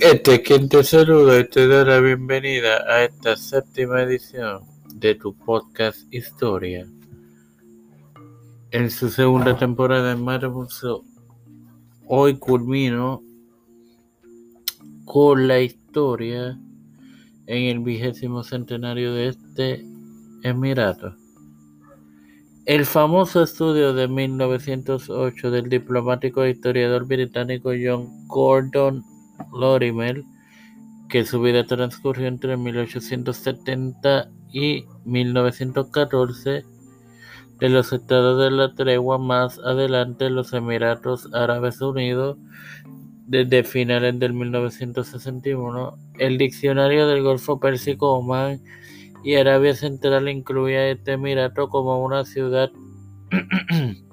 Este quien te saluda y te da la bienvenida a esta séptima edición de tu podcast Historia. En su segunda temporada en Marvel, hoy culmino con la historia en el vigésimo centenario de este Emirato. El famoso estudio de 1908 del diplomático e historiador británico John Gordon Lorimer, que su vida transcurrió entre 1870 y 1914, de los estados de la tregua más adelante los Emiratos Árabes Unidos, desde finales del 1961, el diccionario del Golfo Pérsico Oman y Arabia Central incluía este emirato como una ciudad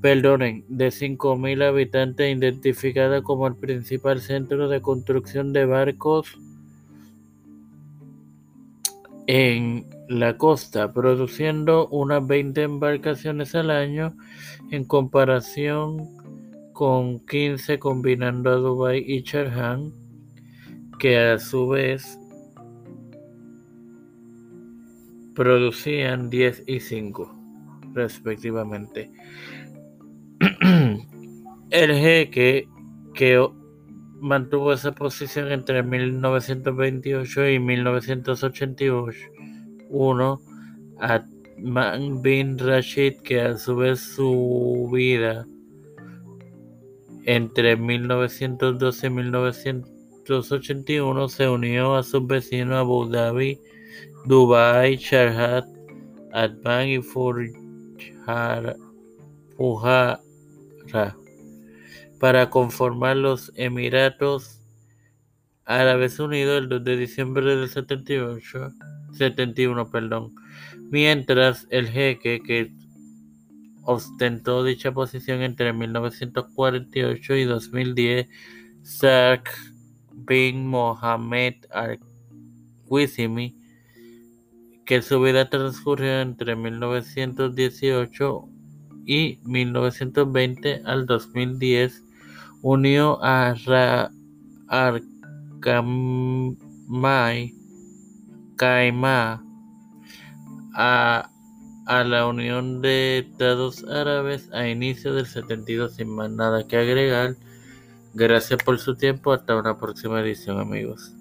perdonen, de 5.000 habitantes identificada como el principal centro de construcción de barcos en la costa, produciendo unas 20 embarcaciones al año en comparación con 15 combinando a Dubai y Sharjah, que a su vez producían 10 y 5 respectivamente. El jeque que mantuvo esa posición entre 1928 y 1981, Atman bin Rashid, que a su vez su vida entre 1912 y 1981 se unió a sus vecinos Abu Dhabi, Dubai, Sharjah, Atman y Fujara para conformar los Emiratos Árabes Unidos el 2 de diciembre del 78, 71, perdón. Mientras el jeque que ostentó dicha posición entre 1948 y 2010, Saad bin Mohammed al-Qasimi, que su vida transcurrió entre 1918 y 1920 al 2010 unió a Arkamai Kaima a, a la Unión de Estados Árabes a inicio del 72 sin más nada que agregar. Gracias por su tiempo. Hasta una próxima edición amigos.